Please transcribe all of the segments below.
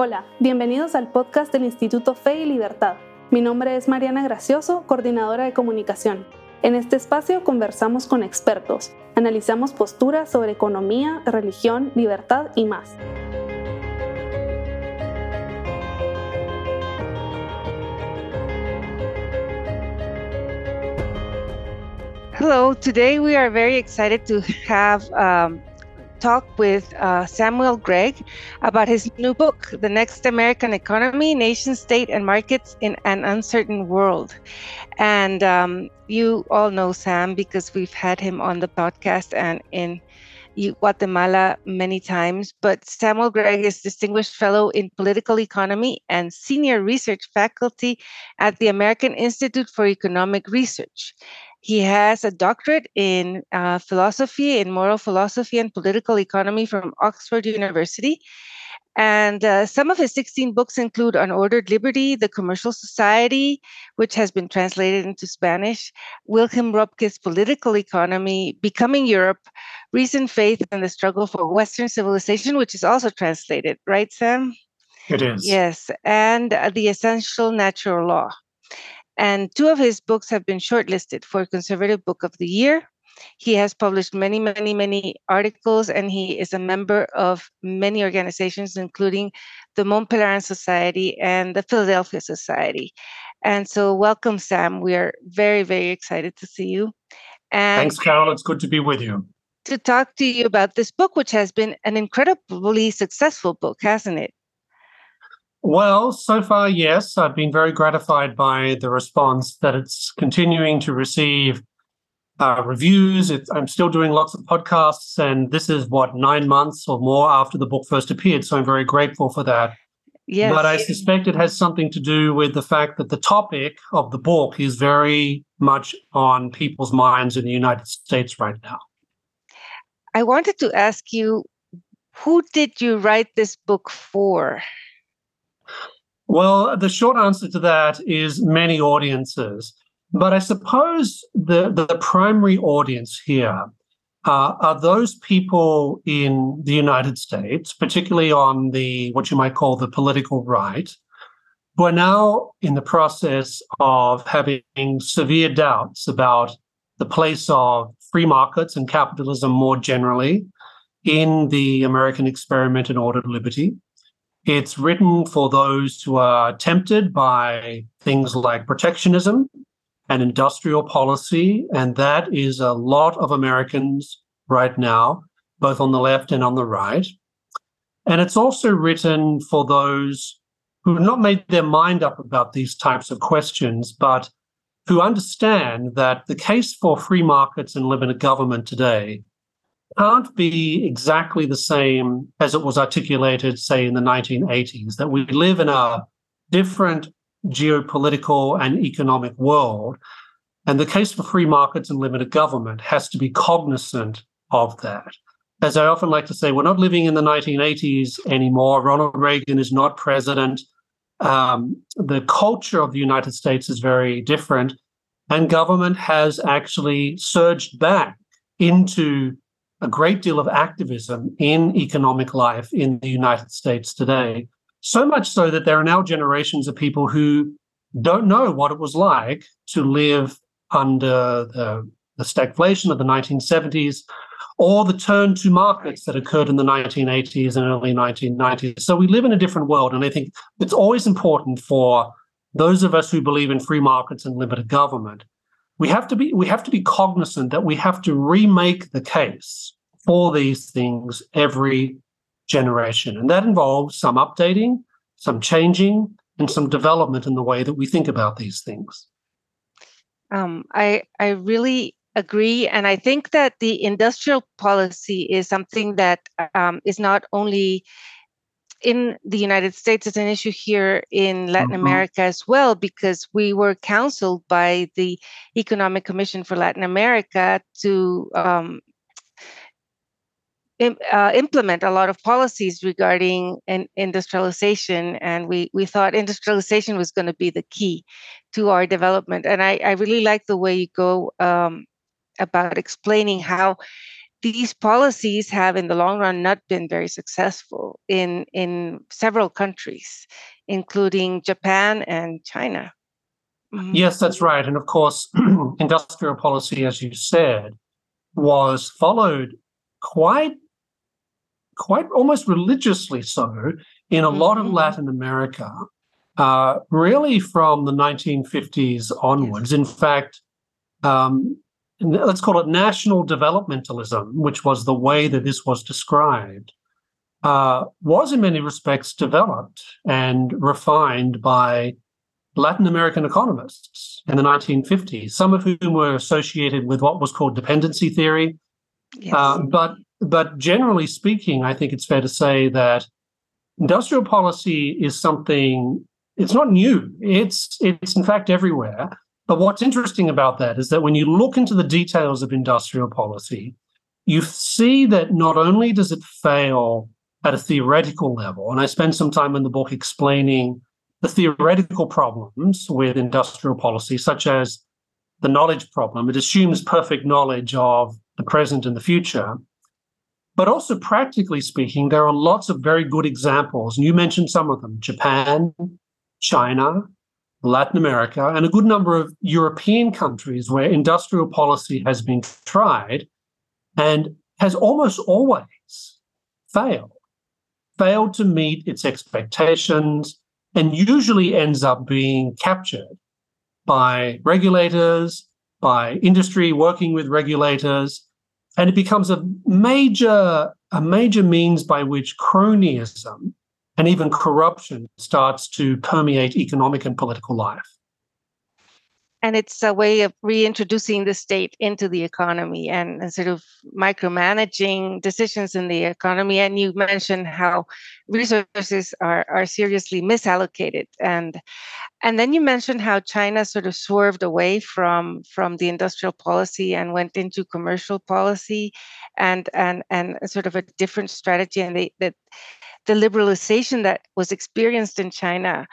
Hola, bienvenidos al podcast del Instituto Fe y Libertad. Mi nombre es Mariana Gracioso, coordinadora de comunicación. En este espacio conversamos con expertos, analizamos posturas sobre economía, religión, libertad y más. Hello, today we are very excited to have um, talk with uh, Samuel Gregg about his new book, The Next American Economy Nation, State, and Markets in an Uncertain World. And um, you all know Sam because we've had him on the podcast and in Guatemala many times. But Samuel Gregg is Distinguished Fellow in Political Economy and Senior Research Faculty at the American Institute for Economic Research. He has a doctorate in uh, philosophy, in moral philosophy and political economy from Oxford University. And uh, some of his 16 books include On Ordered Liberty, The Commercial Society, which has been translated into Spanish, Wilhelm Röpke's Political Economy, Becoming Europe, Reason, Faith, and the Struggle for Western Civilization, which is also translated, right, Sam? It is. Yes, and uh, The Essential Natural Law. And two of his books have been shortlisted for Conservative Book of the Year. He has published many, many, many articles, and he is a member of many organizations, including the Mont Pelerin Society and the Philadelphia Society. And so, welcome, Sam. We are very, very excited to see you. And Thanks, Carroll. It's good to be with you. To talk to you about this book, which has been an incredibly successful book, hasn't it? Well, so far, yes. I've been very gratified by the response that it's continuing to receive uh, reviews. It's, I'm still doing lots of podcasts, and this is what nine months or more after the book first appeared. So I'm very grateful for that. Yes. But I suspect it has something to do with the fact that the topic of the book is very much on people's minds in the United States right now. I wanted to ask you who did you write this book for? Well, the short answer to that is many audiences. But I suppose the, the primary audience here uh, are those people in the United States, particularly on the what you might call the political right, who are now in the process of having severe doubts about the place of free markets and capitalism more generally in the American experiment in ordered liberty. It's written for those who are tempted by things like protectionism and industrial policy. And that is a lot of Americans right now, both on the left and on the right. And it's also written for those who have not made their mind up about these types of questions, but who understand that the case for free markets and limited government today can't be exactly the same as it was articulated, say, in the 1980s, that we live in a different geopolitical and economic world. And the case for free markets and limited government has to be cognizant of that. As I often like to say, we're not living in the 1980s anymore. Ronald Reagan is not president. Um, the culture of the United States is very different. And government has actually surged back into a great deal of activism in economic life in the United States today. So much so that there are now generations of people who don't know what it was like to live under the, the stagflation of the 1970s or the turn to markets that occurred in the 1980s and early 1990s. So we live in a different world. And I think it's always important for those of us who believe in free markets and limited government we have to be we have to be cognizant that we have to remake the case for these things every generation and that involves some updating some changing and some development in the way that we think about these things um, i i really agree and i think that the industrial policy is something that um, is not only in the United States, it's an issue here in Latin mm-hmm. America as well, because we were counseled by the Economic Commission for Latin America to um, Uh, implement a lot of policies regarding in, industrialization, and we we thought industrialization was going to be the key to our development. And I, I really like the way you go um, about explaining how these policies have in the long run not been very successful in in several countries including japan and china mm-hmm. yes that's right and of course industrial policy as you said was followed quite quite almost religiously so in a mm-hmm. lot of mm-hmm. latin america uh, really from the 1950s onwards in fact um, let's call it national developmentalism, which was the way that this was described, uh, was in many respects developed and refined by Latin American economists in the 1950s, some of whom were associated with what was called dependency theory. Yes. Uh, but but generally speaking, I think it's fair to say that industrial policy is something. It's not new. It's it's in fact everywhere. But what's interesting about that is that when you look into the details of industrial policy, you see that not only does it fail at a theoretical level, and I spend some time in the book explaining the theoretical problems with industrial policy, such as the knowledge problem. It assumes perfect knowledge of the present and the future. But also, practically speaking, there are lots of very good examples. And you mentioned some of them Japan, China, Latin America, and a good number of European countries where industrial policy has been tried and has almost always failed, failed to meet its expectations, and usually ends up being captured by regulators, by industry working with regulators, and it becomes a major a major means by which cronyism and even corruption starts to permeate economic and political life. And it's a way of reintroducing the state into the economy and, and, sort of micromanaging decisions in the economy. And you mentioned how resources are, are seriously misallocated. And and then you mentioned how China sort of swerved away from from the industrial policy and went into commercial policy and and and sort of a different strategy. And they that the liberalization that was experienced in China,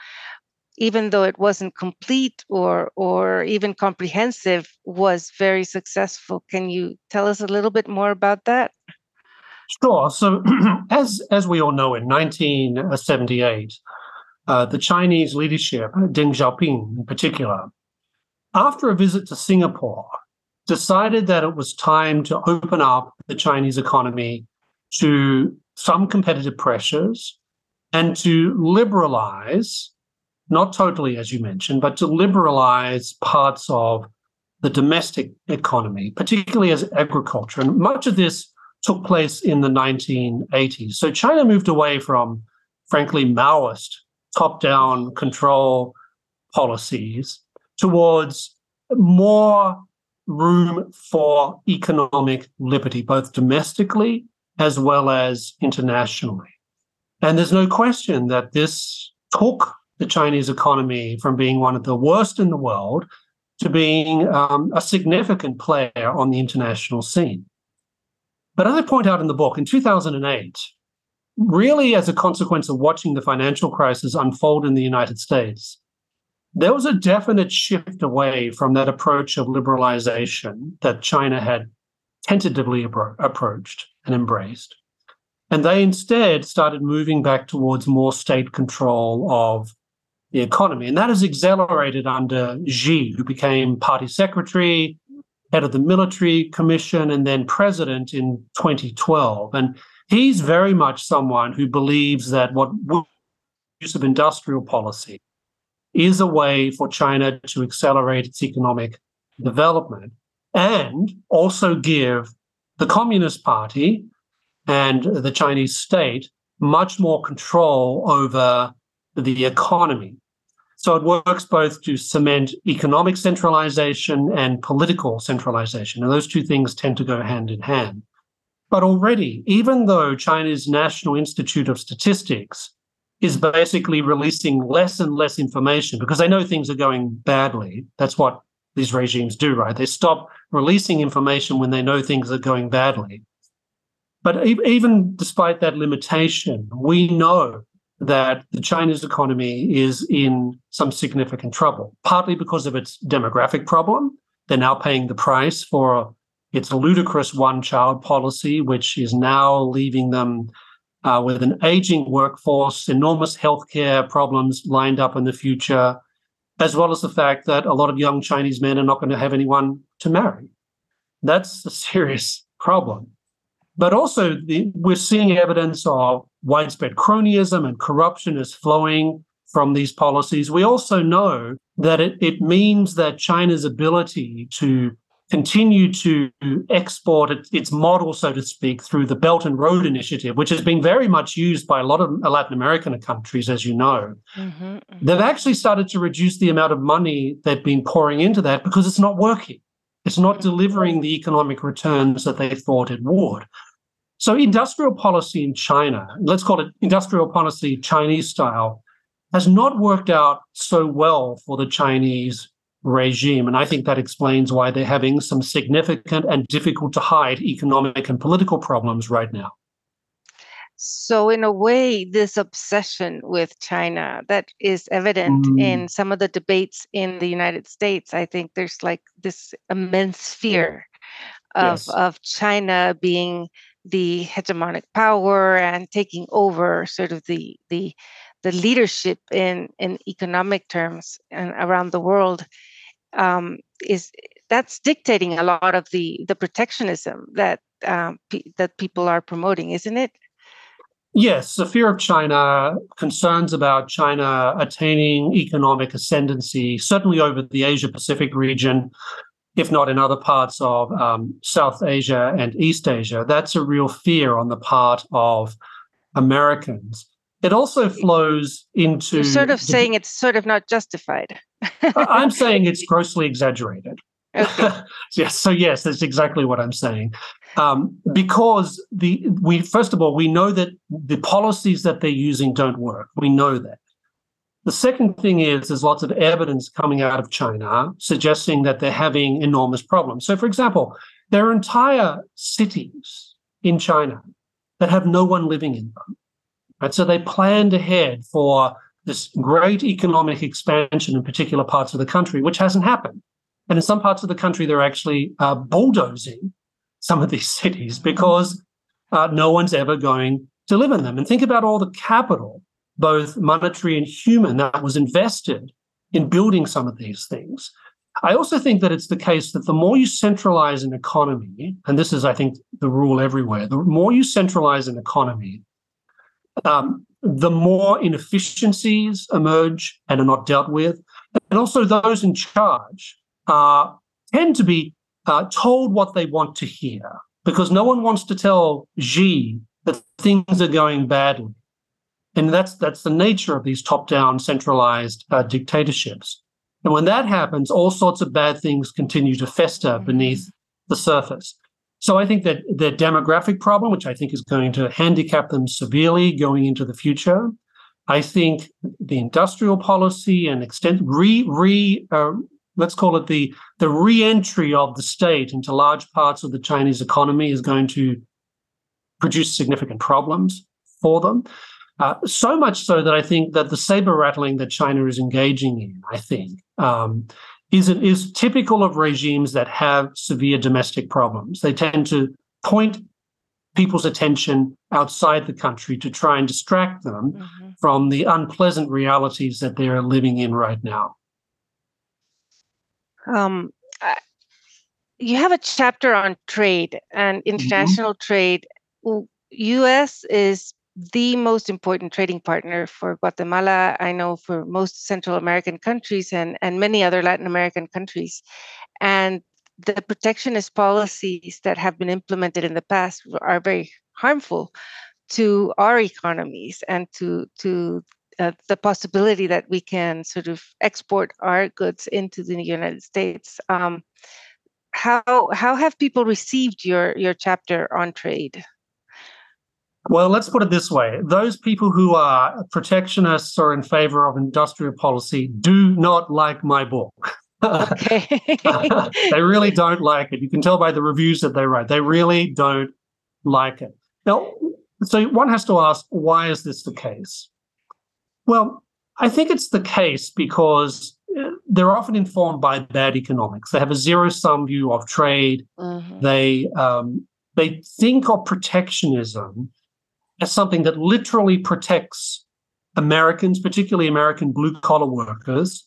even though it wasn't complete or or even comprehensive, was very successful. Can you tell us a little bit more about that? Sure. So, as as we all know, in 1978, uh, the Chinese leadership, Deng Xiaoping in particular, after a visit to Singapore, decided that it was time to open up the Chinese economy to some competitive pressures and to liberalize, not totally, as you mentioned, but to liberalize parts of the domestic economy, particularly as agriculture. And much of this took place in the 1980s. So China moved away from, frankly, Maoist top down control policies towards more room for economic liberty, both domestically as well as internationally. And there's no question that this took the Chinese economy from being one of the worst in the world to being um, a significant player on the international scene. But as I point out in the book, in 2008, really as a consequence of watching the financial crisis unfold in the United States, there was a definite shift away from that approach of liberalization that China had tentatively appro- approached and embraced. And they instead started moving back towards more state control of the economy. And that has accelerated under Xi, who became party secretary, head of the military commission, and then president in 2012. And he's very much someone who believes that what use of industrial policy is a way for China to accelerate its economic development and also give the Communist Party and the Chinese state much more control over the economy. So it works both to cement economic centralization and political centralization. And those two things tend to go hand in hand. But already, even though China's National Institute of Statistics is basically releasing less and less information because they know things are going badly, that's what these regimes do, right? They stop releasing information when they know things are going badly. But even despite that limitation, we know that the Chinese economy is in some significant trouble, partly because of its demographic problem. They're now paying the price for its ludicrous one child policy, which is now leaving them uh, with an aging workforce, enormous healthcare problems lined up in the future, as well as the fact that a lot of young Chinese men are not going to have anyone to marry. That's a serious problem. But also, the, we're seeing evidence of widespread cronyism and corruption is flowing from these policies. We also know that it, it means that China's ability to continue to export its model, so to speak, through the Belt and Road Initiative, which has been very much used by a lot of Latin American countries, as you know. Mm-hmm, mm-hmm. They've actually started to reduce the amount of money they've been pouring into that because it's not working. It's not delivering the economic returns that they thought it would. So, industrial policy in China, let's call it industrial policy Chinese style, has not worked out so well for the Chinese regime. And I think that explains why they're having some significant and difficult to hide economic and political problems right now. So, in a way, this obsession with China that is evident mm. in some of the debates in the United States, I think there's like this immense fear of, yes. of China being the hegemonic power and taking over sort of the the the leadership in in economic terms and around the world um, is that's dictating a lot of the the protectionism that um, pe- that people are promoting, isn't it? Yes, the fear of China, concerns about China attaining economic ascendancy, certainly over the Asia Pacific region, if not in other parts of um, South Asia and East Asia. That's a real fear on the part of Americans. It also flows into. You're sort of the, saying it's sort of not justified. I'm saying it's grossly exaggerated. Okay. yes. So yes, that's exactly what I'm saying. Um, because the we first of all we know that the policies that they're using don't work. We know that. The second thing is there's lots of evidence coming out of China suggesting that they're having enormous problems. So, for example, there are entire cities in China that have no one living in them. Right? So they planned ahead for this great economic expansion in particular parts of the country, which hasn't happened. And in some parts of the country, they're actually uh, bulldozing some of these cities because uh, no one's ever going to live in them. And think about all the capital, both monetary and human, that was invested in building some of these things. I also think that it's the case that the more you centralize an economy, and this is, I think, the rule everywhere, the more you centralize an economy, um, the more inefficiencies emerge and are not dealt with. And also, those in charge uh, tend to be uh, told what they want to hear because no one wants to tell Xi that things are going badly. And that's that's the nature of these top-down centralized uh, dictatorships. And when that happens, all sorts of bad things continue to fester mm-hmm. beneath the surface. So I think that the demographic problem, which I think is going to handicap them severely going into the future, I think the industrial policy and extent re re uh, let's call it the the re-entry of the state into large parts of the Chinese economy is going to produce significant problems for them. Uh, so much so that I think that the saber rattling that China is engaging in, I think, um, is is typical of regimes that have severe domestic problems. They tend to point people's attention outside the country to try and distract them mm-hmm. from the unpleasant realities that they're living in right now. Um, you have a chapter on trade and mm-hmm. international mm-hmm. trade. U.S. is the most important trading partner for Guatemala, I know for most Central American countries and, and many other Latin American countries. And the protectionist policies that have been implemented in the past are very harmful to our economies and to to uh, the possibility that we can sort of export our goods into the United States. Um, how how have people received your your chapter on trade? Well, let's put it this way those people who are protectionists or in favor of industrial policy do not like my book. Okay. they really don't like it. You can tell by the reviews that they write. They really don't like it. Now, so one has to ask, why is this the case? Well, I think it's the case because uh, they're often informed by bad economics. They have a zero sum view of trade. Mm-hmm. They um, they think of protectionism as something that literally protects Americans, particularly American blue collar workers,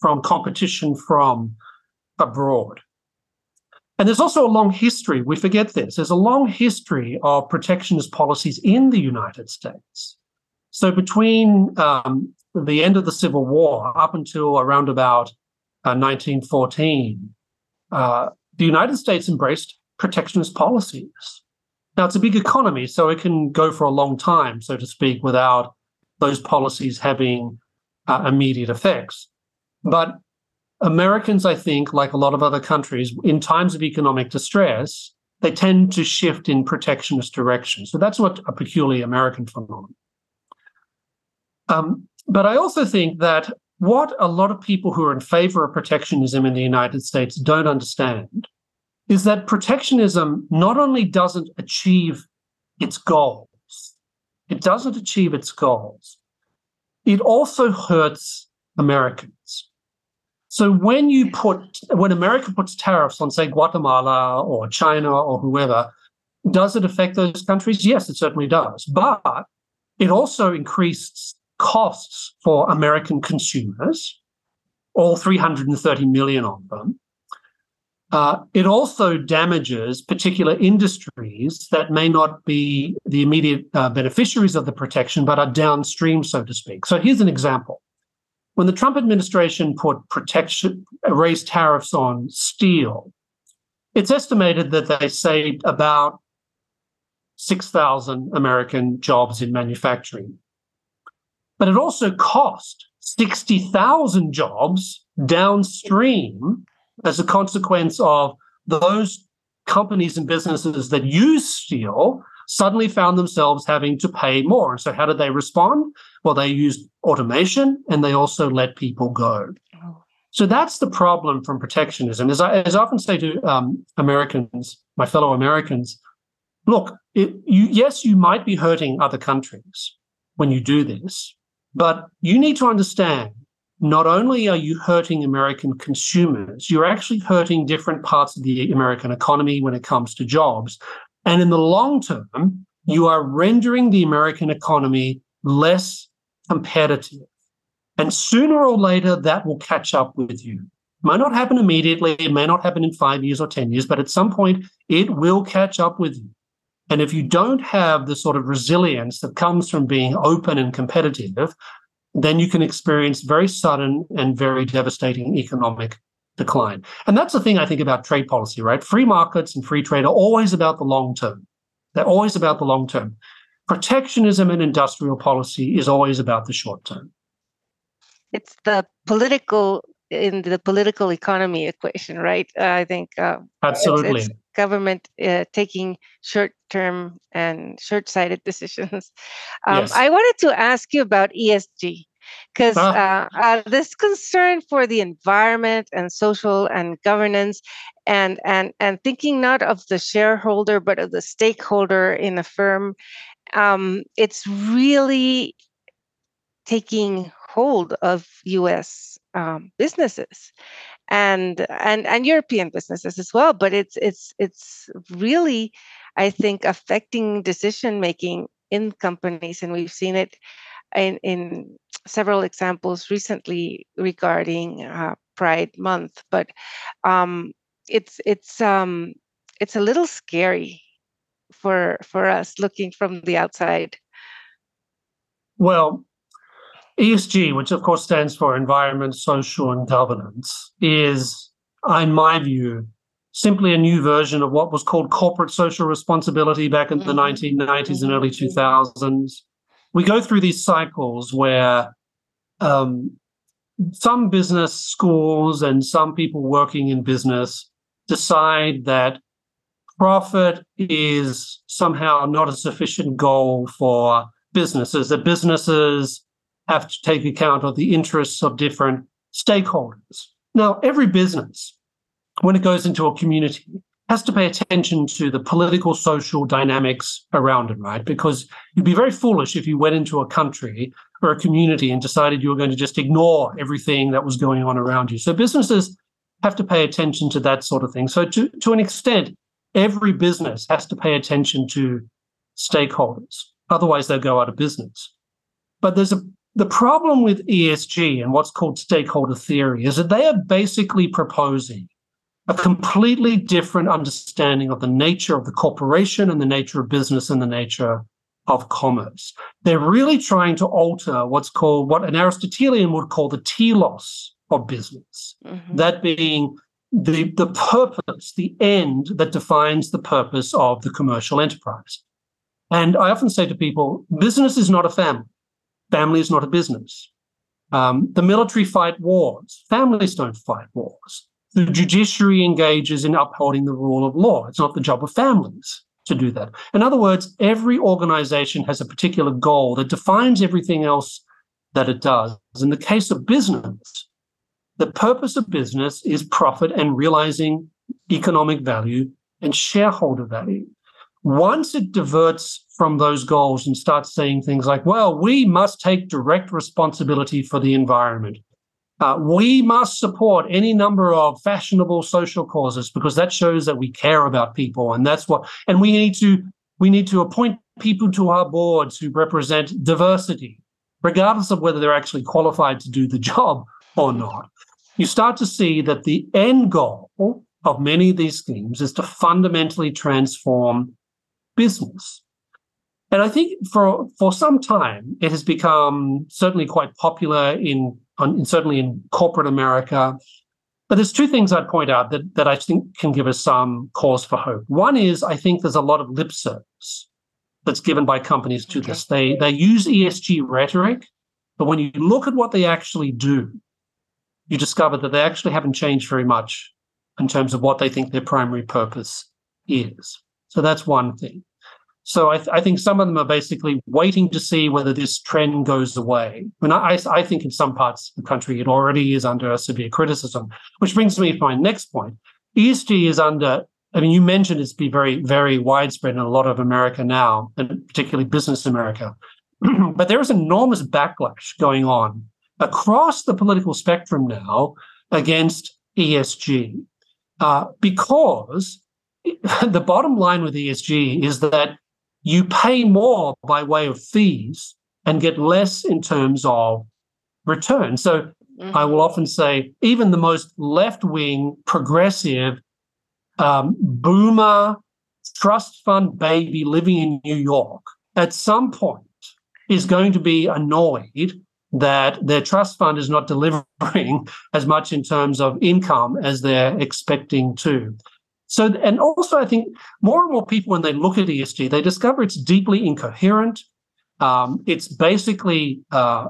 from competition from abroad. And there's also a long history, we forget this, there's a long history of protectionist policies in the United States. So between um, the end of the Civil War up until around about uh, 1914, uh, the United States embraced protectionist policies. Now, it's a big economy, so it can go for a long time, so to speak, without those policies having uh, immediate effects. But Americans, I think, like a lot of other countries, in times of economic distress, they tend to shift in protectionist directions. So that's what a peculiarly American phenomenon. Um, but I also think that what a lot of people who are in favor of protectionism in the United States don't understand is that protectionism not only doesn't achieve its goals, it doesn't achieve its goals, it also hurts Americans. So when you put when America puts tariffs on, say, Guatemala or China or whoever, does it affect those countries? Yes, it certainly does. But it also increases costs for American consumers, all 330 million of them. Uh, it also damages particular industries that may not be the immediate uh, beneficiaries of the protection, but are downstream, so to speak. So here's an example when the Trump administration put protection, raised tariffs on steel, it's estimated that they saved about 6,000 American jobs in manufacturing. But it also cost 60,000 jobs downstream as a consequence of those companies and businesses that use steel suddenly found themselves having to pay more. And so, how did they respond? Well, they used automation and they also let people go. Oh. So that's the problem from protectionism. As I, as I often say to um, Americans, my fellow Americans, look, it, you, yes, you might be hurting other countries when you do this, but you need to understand not only are you hurting American consumers, you're actually hurting different parts of the American economy when it comes to jobs. And in the long term, you are rendering the American economy less competitive. And sooner or later, that will catch up with you. It might not happen immediately. It may not happen in five years or 10 years, but at some point, it will catch up with you. And if you don't have the sort of resilience that comes from being open and competitive, then you can experience very sudden and very devastating economic decline. And that's the thing I think about trade policy, right? Free markets and free trade are always about the long term. They're always about the long term. Protectionism and industrial policy is always about the short term. It's the political in the political economy equation, right? I think uh, absolutely it's, it's government uh, taking short-term and short-sighted decisions. Um, yes. I wanted to ask you about ESG because uh, uh, this concern for the environment and social and governance and and and thinking not of the shareholder but of the stakeholder in a firm um, it's really taking hold of us um, businesses and and and european businesses as well but it's it's it's really i think affecting decision making in companies and we've seen it in, in several examples recently regarding uh, Pride Month, but um, it's it's um, it's a little scary for for us looking from the outside. Well, ESG, which of course stands for Environment, Social, and Governance, is, in my view, simply a new version of what was called corporate social responsibility back in mm-hmm. the 1990s and early 2000s we go through these cycles where um, some business schools and some people working in business decide that profit is somehow not a sufficient goal for businesses, that businesses have to take account of the interests of different stakeholders. Now, every business, when it goes into a community, has to pay attention to the political social dynamics around it, right? Because you'd be very foolish if you went into a country or a community and decided you were going to just ignore everything that was going on around you. So businesses have to pay attention to that sort of thing. So to, to an extent, every business has to pay attention to stakeholders. Otherwise, they'll go out of business. But there's a the problem with ESG and what's called stakeholder theory is that they are basically proposing a completely different understanding of the nature of the corporation and the nature of business and the nature of commerce. They're really trying to alter what's called what an Aristotelian would call the telos of business. Mm-hmm. That being the, the purpose, the end that defines the purpose of the commercial enterprise. And I often say to people, business is not a family. Family is not a business. Um, the military fight wars. Families don't fight wars. The judiciary engages in upholding the rule of law. It's not the job of families to do that. In other words, every organization has a particular goal that defines everything else that it does. In the case of business, the purpose of business is profit and realizing economic value and shareholder value. Once it diverts from those goals and starts saying things like, well, we must take direct responsibility for the environment. Uh, we must support any number of fashionable social causes because that shows that we care about people, and that's what. And we need to we need to appoint people to our boards who represent diversity, regardless of whether they're actually qualified to do the job or not. You start to see that the end goal of many of these schemes is to fundamentally transform business. And I think for for some time it has become certainly quite popular in, in certainly in corporate America. But there's two things I'd point out that, that I think can give us some cause for hope. One is I think there's a lot of lip service that's given by companies to okay. this. They they use ESG rhetoric, but when you look at what they actually do, you discover that they actually haven't changed very much in terms of what they think their primary purpose is. So that's one thing. So I, th- I, think some of them are basically waiting to see whether this trend goes away. I mean, I, I, think in some parts of the country it already is under severe criticism, which brings me to my next point. ESG is under, I mean, you mentioned it's be very, very widespread in a lot of America now, and particularly business America. but there is enormous backlash going on across the political spectrum now against ESG uh, because the bottom line with ESG is that you pay more by way of fees and get less in terms of return. So mm-hmm. I will often say, even the most left wing, progressive, um, boomer trust fund baby living in New York at some point is going to be annoyed that their trust fund is not delivering as much in terms of income as they're expecting to. So, and also, I think more and more people, when they look at ESG, they discover it's deeply incoherent. Um, it's basically uh,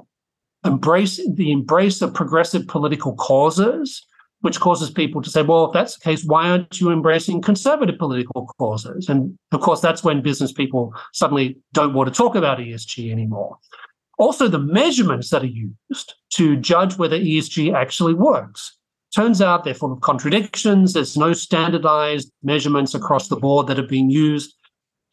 embrace the embrace of progressive political causes, which causes people to say, "Well, if that's the case, why aren't you embracing conservative political causes?" And of course, that's when business people suddenly don't want to talk about ESG anymore. Also, the measurements that are used to judge whether ESG actually works Turns out they're full of contradictions. There's no standardized measurements across the board that have been used.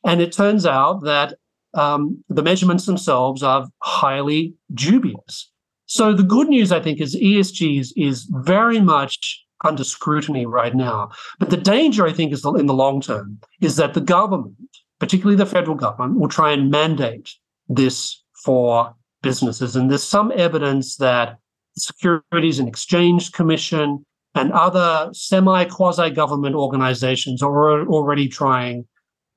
And it turns out that um, the measurements themselves are highly dubious. So the good news, I think, is ESG is, is very much under scrutiny right now. But the danger, I think, is in the long term, is that the government, particularly the federal government, will try and mandate this for businesses. And there's some evidence that Securities and Exchange Commission, and other semi quasi government organizations are already trying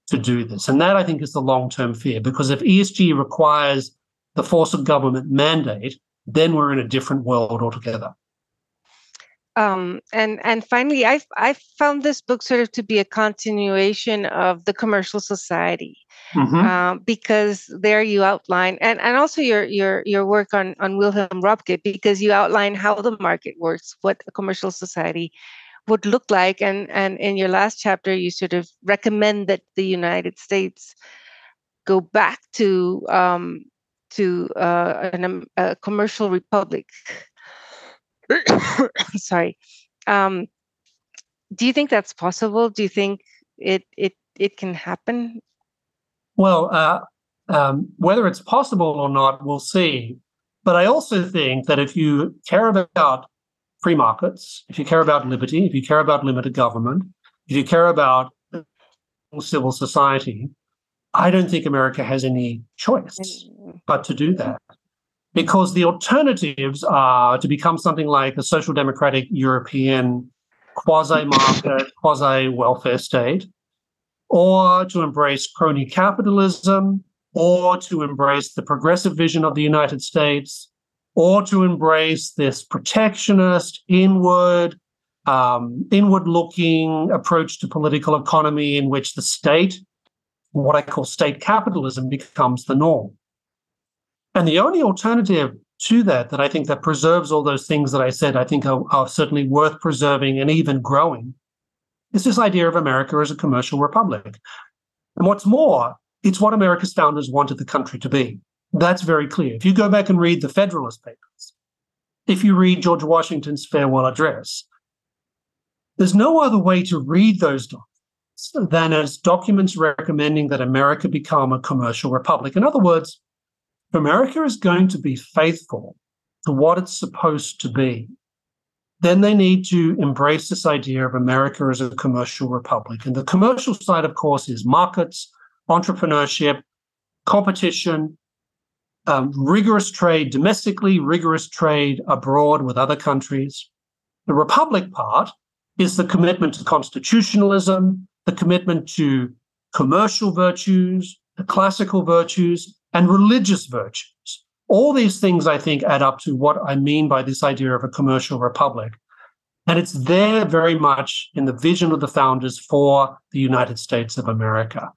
to do this. And that I think is the long term fear, because if ESG requires the force of government mandate, then we're in a different world altogether. Um, and and finally, I I found this book sort of to be a continuation of the Commercial Society, mm-hmm. uh, because there you outline and and also your your your work on on Wilhelm Röpke because you outline how the market works, what a commercial society would look like, and and in your last chapter you sort of recommend that the United States go back to um, to uh, an, um, a commercial republic. Sorry. Um, do you think that's possible? Do you think it it it can happen? Well, uh, um, whether it's possible or not, we'll see. But I also think that if you care about free markets, if you care about liberty, if you care about limited government, if you care about civil society, I don't think America has any choice mm. but to do that. Because the alternatives are to become something like a social democratic European quasi market, quasi welfare state, or to embrace crony capitalism, or to embrace the progressive vision of the United States, or to embrace this protectionist, inward, um, inward looking approach to political economy in which the state, what I call state capitalism, becomes the norm. And the only alternative to that, that I think that preserves all those things that I said, I think are, are certainly worth preserving and even growing, is this idea of America as a commercial republic. And what's more, it's what America's founders wanted the country to be. That's very clear. If you go back and read the Federalist Papers, if you read George Washington's farewell address, there's no other way to read those documents than as documents recommending that America become a commercial republic. In other words, America is going to be faithful to what it's supposed to be, then they need to embrace this idea of America as a commercial republic. And the commercial side, of course, is markets, entrepreneurship, competition, um, rigorous trade domestically, rigorous trade abroad with other countries. The republic part is the commitment to constitutionalism, the commitment to commercial virtues, classical virtues, and religious virtues. All these things, I think, add up to what I mean by this idea of a commercial republic. And it's there very much in the vision of the founders for the United States of America.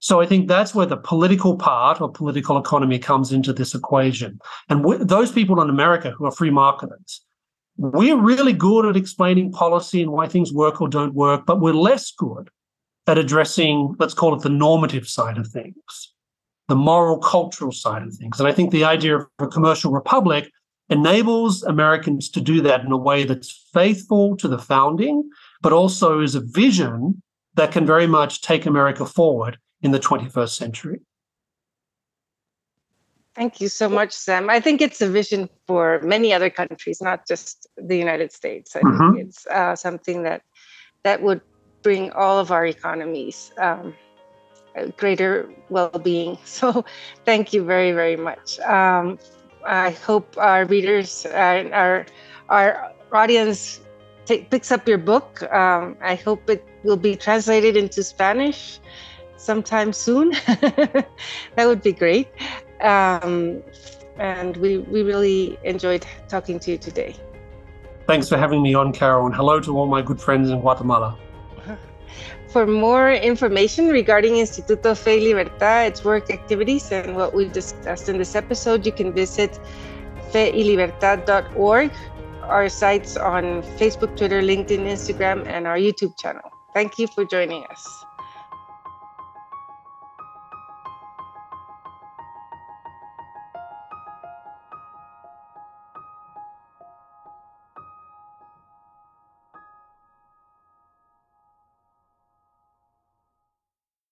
So I think that's where the political part or political economy comes into this equation. And those people in America who are free marketers, we're really good at explaining policy and why things work or don't work, but we're less good at addressing, let's call it the normative side of things, the moral cultural side of things. And I think the idea of a commercial republic enables Americans to do that in a way that's faithful to the founding, but also is a vision that can very much take America forward in the 21st century. Thank you so much, Sam. I think it's a vision for many other countries, not just the United States. I mm-hmm. think it's uh, something that that would bring all of our economies um, greater well-being. So, thank you very, very much. Um, I hope our readers and our our audience picks up your book. Um, I hope it will be translated into Spanish sometime soon. that would be great. Um, and we, we really enjoyed talking to you today. Thanks for having me on, Carroll, and hello to all my good friends in Guatemala. For more information regarding Instituto Fe y Libertad, its work activities, and what we've discussed in this episode, you can visit feylibertad.org, our sites on Facebook, Twitter, LinkedIn, Instagram, and our YouTube channel. Thank you for joining us.